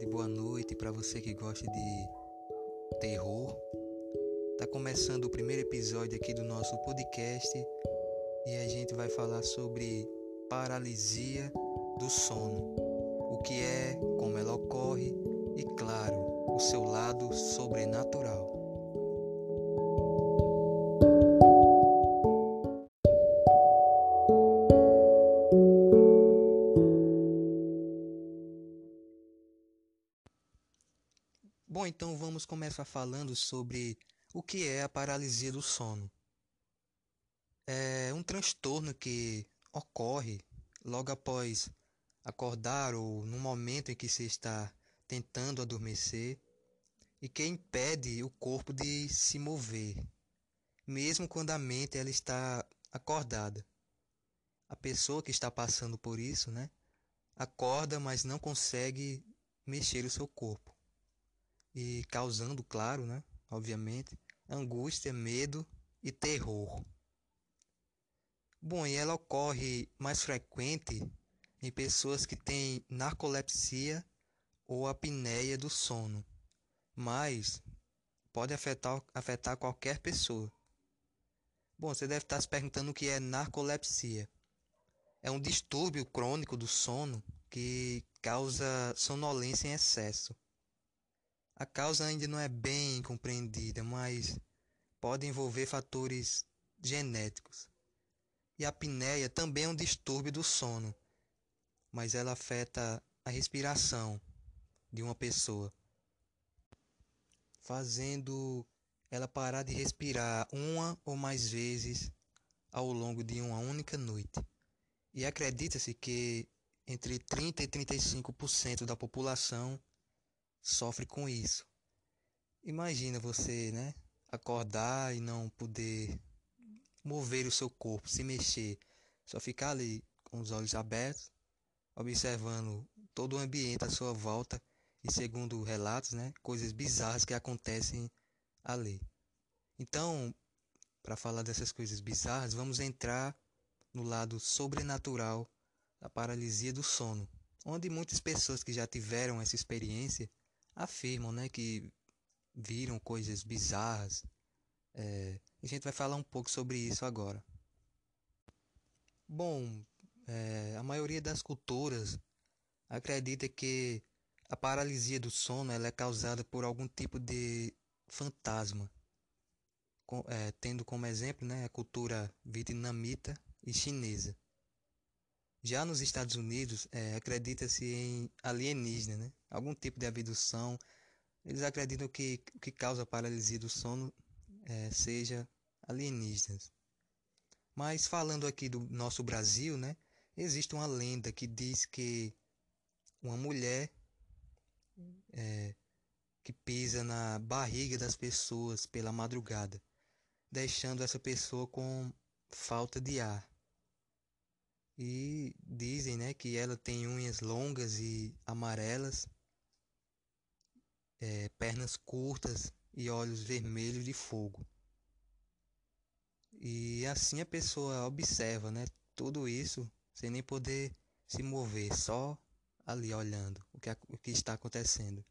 tarde, boa noite para você que gosta de terror. Tá começando o primeiro episódio aqui do nosso podcast e a gente vai falar sobre paralisia do sono, o que é, como ela ocorre e, claro, o seu lado sobrenatural. Vamos começar falando sobre o que é a paralisia do sono. É um transtorno que ocorre logo após acordar ou no momento em que se está tentando adormecer e que impede o corpo de se mover, mesmo quando a mente ela está acordada. A pessoa que está passando por isso, né, acorda, mas não consegue mexer o seu corpo e causando, claro, né, obviamente, angústia, medo e terror. Bom, e ela ocorre mais frequente em pessoas que têm narcolepsia ou apneia do sono, mas pode afetar, afetar qualquer pessoa. Bom, você deve estar se perguntando o que é narcolepsia. É um distúrbio crônico do sono que causa sonolência em excesso. A causa ainda não é bem compreendida, mas pode envolver fatores genéticos. E a apneia também é um distúrbio do sono, mas ela afeta a respiração de uma pessoa, fazendo ela parar de respirar uma ou mais vezes ao longo de uma única noite. E acredita-se que entre 30 e 35% da população sofre com isso. Imagina você, né, acordar e não poder mover o seu corpo, se mexer, só ficar ali com os olhos abertos, observando todo o ambiente à sua volta e segundo relatos, né, coisas bizarras que acontecem ali. Então, para falar dessas coisas bizarras, vamos entrar no lado sobrenatural da paralisia do sono, onde muitas pessoas que já tiveram essa experiência afirmam né, que viram coisas bizarras. É, a gente vai falar um pouco sobre isso agora. Bom, é, a maioria das culturas acredita que a paralisia do sono ela é causada por algum tipo de fantasma, com, é, tendo como exemplo né, a cultura vietnamita e chinesa. Já nos Estados Unidos, é, acredita-se em alienígena, né? algum tipo de abdução. Eles acreditam que o que causa paralisia do sono é, seja alienígenas. Mas falando aqui do nosso Brasil, né? Existe uma lenda que diz que uma mulher é, que pisa na barriga das pessoas pela madrugada, deixando essa pessoa com falta de ar. E dizem, né, que ela tem unhas longas e amarelas, é, pernas curtas e olhos vermelhos de fogo. E assim a pessoa observa, né, tudo isso sem nem poder se mover, só ali olhando o que, o que está acontecendo.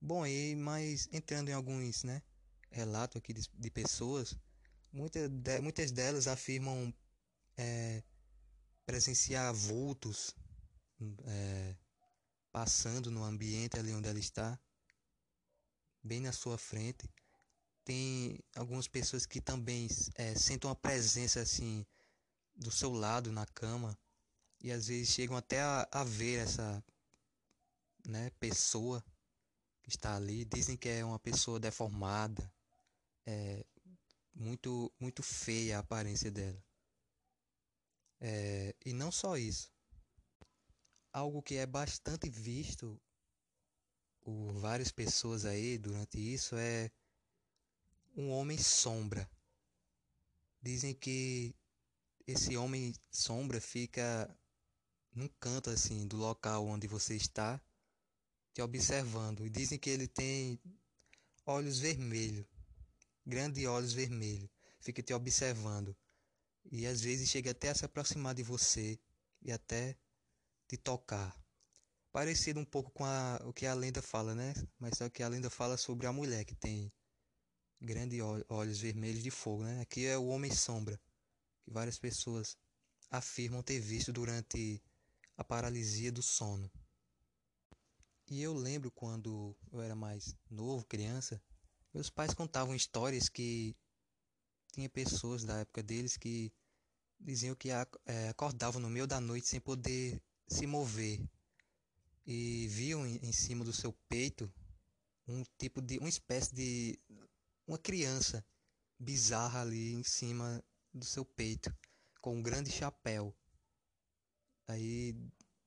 Bom, e mas entrando em alguns, né, relatos aqui de, de pessoas, muitas, de, muitas delas afirmam é, presenciar vultos é, passando no ambiente ali onde ela está, bem na sua frente. Tem algumas pessoas que também é, sentem uma presença assim do seu lado na cama e às vezes chegam até a, a ver essa né, pessoa que está ali. Dizem que é uma pessoa deformada, é, muito, muito feia a aparência dela. É, e não só isso. Algo que é bastante visto por várias pessoas aí durante isso é um homem sombra. Dizem que esse homem sombra fica num canto assim do local onde você está, te observando. E dizem que ele tem olhos vermelhos, grandes olhos vermelhos, fica te observando e às vezes chega até a se aproximar de você e até te tocar. parecido um pouco com a, o que a lenda fala, né? Mas só que a lenda fala sobre a mulher que tem grandes olhos vermelhos de fogo, né? Aqui é o homem sombra, que várias pessoas afirmam ter visto durante a paralisia do sono. E eu lembro quando eu era mais novo, criança, meus pais contavam histórias que tinha pessoas da época deles que diziam que é, acordavam no meio da noite sem poder se mover e viam em, cima do seu peito um tipo de uma espécie de uma criança bizarra ali em cima do seu peito com um grande chapéu. Aí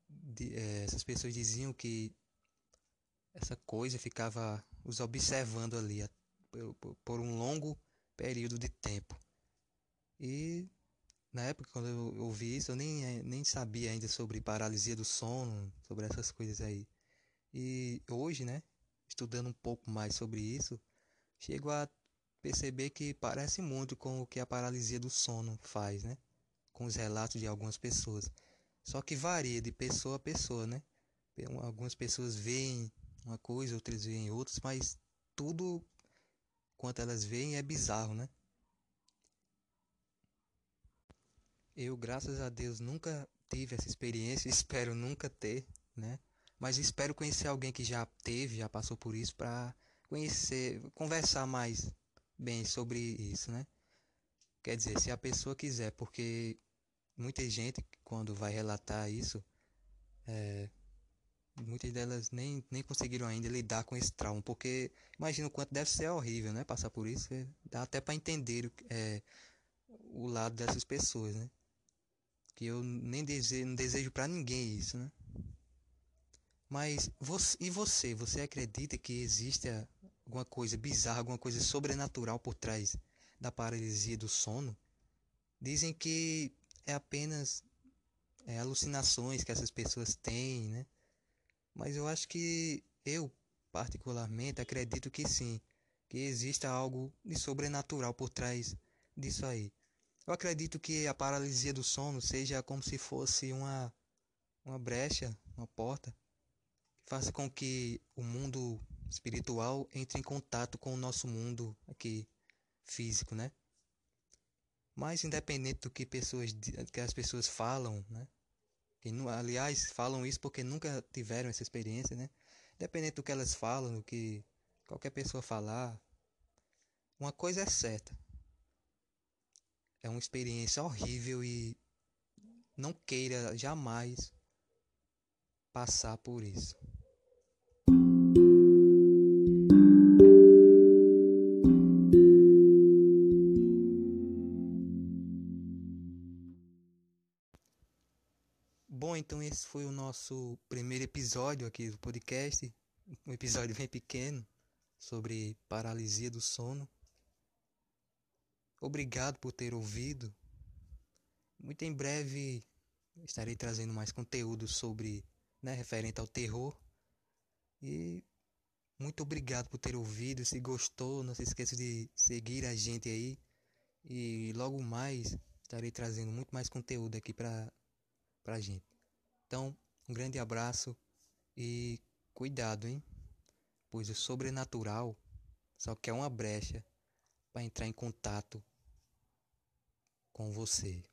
de, é, essas pessoas diziam que essa coisa ficava os observando ali por, por um longo período de tempo e na época, quando eu ouvi isso, eu nem, eh, nem sabia ainda sobre paralisia do sono, sobre essas coisas aí. E hoje, né, estudando um pouco mais sobre isso, chego a perceber que parece muito com o que a paralisia do sono faz, né? Com os relatos de algumas pessoas. Só que varia de pessoa a pessoa, né? Algumas pessoas veem uma coisa, outras veem outras, mas tudo quanto elas veem é bizarro, né? Eu, graças a Deus, nunca tive essa experiência, espero nunca ter, né? Mas espero conhecer alguém que já teve, já passou por isso para conhecer, conversar mais bem sobre isso, né? Quer dizer, se a pessoa quiser, porque muita gente quando vai relatar isso, é, muitas delas nem, nem conseguiram ainda lidar com esse trauma, porque imagina o quanto deve ser horrível, né? Passar por isso, é, dá até para entender é, o lado dessas pessoas, né? que eu nem desejo, não desejo para ninguém isso, né? Mas você, e você, você acredita que existe alguma coisa bizarra, alguma coisa sobrenatural por trás da paralisia do sono? Dizem que é apenas é, alucinações que essas pessoas têm, né? Mas eu acho que eu, particularmente, acredito que sim, que exista algo de sobrenatural por trás disso aí. Eu acredito que a paralisia do sono seja como se fosse uma, uma brecha, uma porta, que faça com que o mundo espiritual entre em contato com o nosso mundo aqui físico, né? Mas independente do que pessoas que as pessoas falam, né? Que, aliás, falam isso porque nunca tiveram essa experiência, né? Independente do que elas falam, do que qualquer pessoa falar, uma coisa é certa é uma experiência horrível e não queira jamais passar por isso. Então esse foi o nosso primeiro episódio aqui do podcast, um episódio bem pequeno sobre paralisia do sono. Obrigado por ter ouvido. Muito em breve estarei trazendo mais conteúdo sobre, né, referente ao terror. E muito obrigado por ter ouvido. Se gostou, não se esqueça de seguir a gente aí. E logo mais estarei trazendo muito mais conteúdo aqui para pra gente. Então, um grande abraço e cuidado, hein? Pois o sobrenatural só quer uma brecha para entrar em contato com você.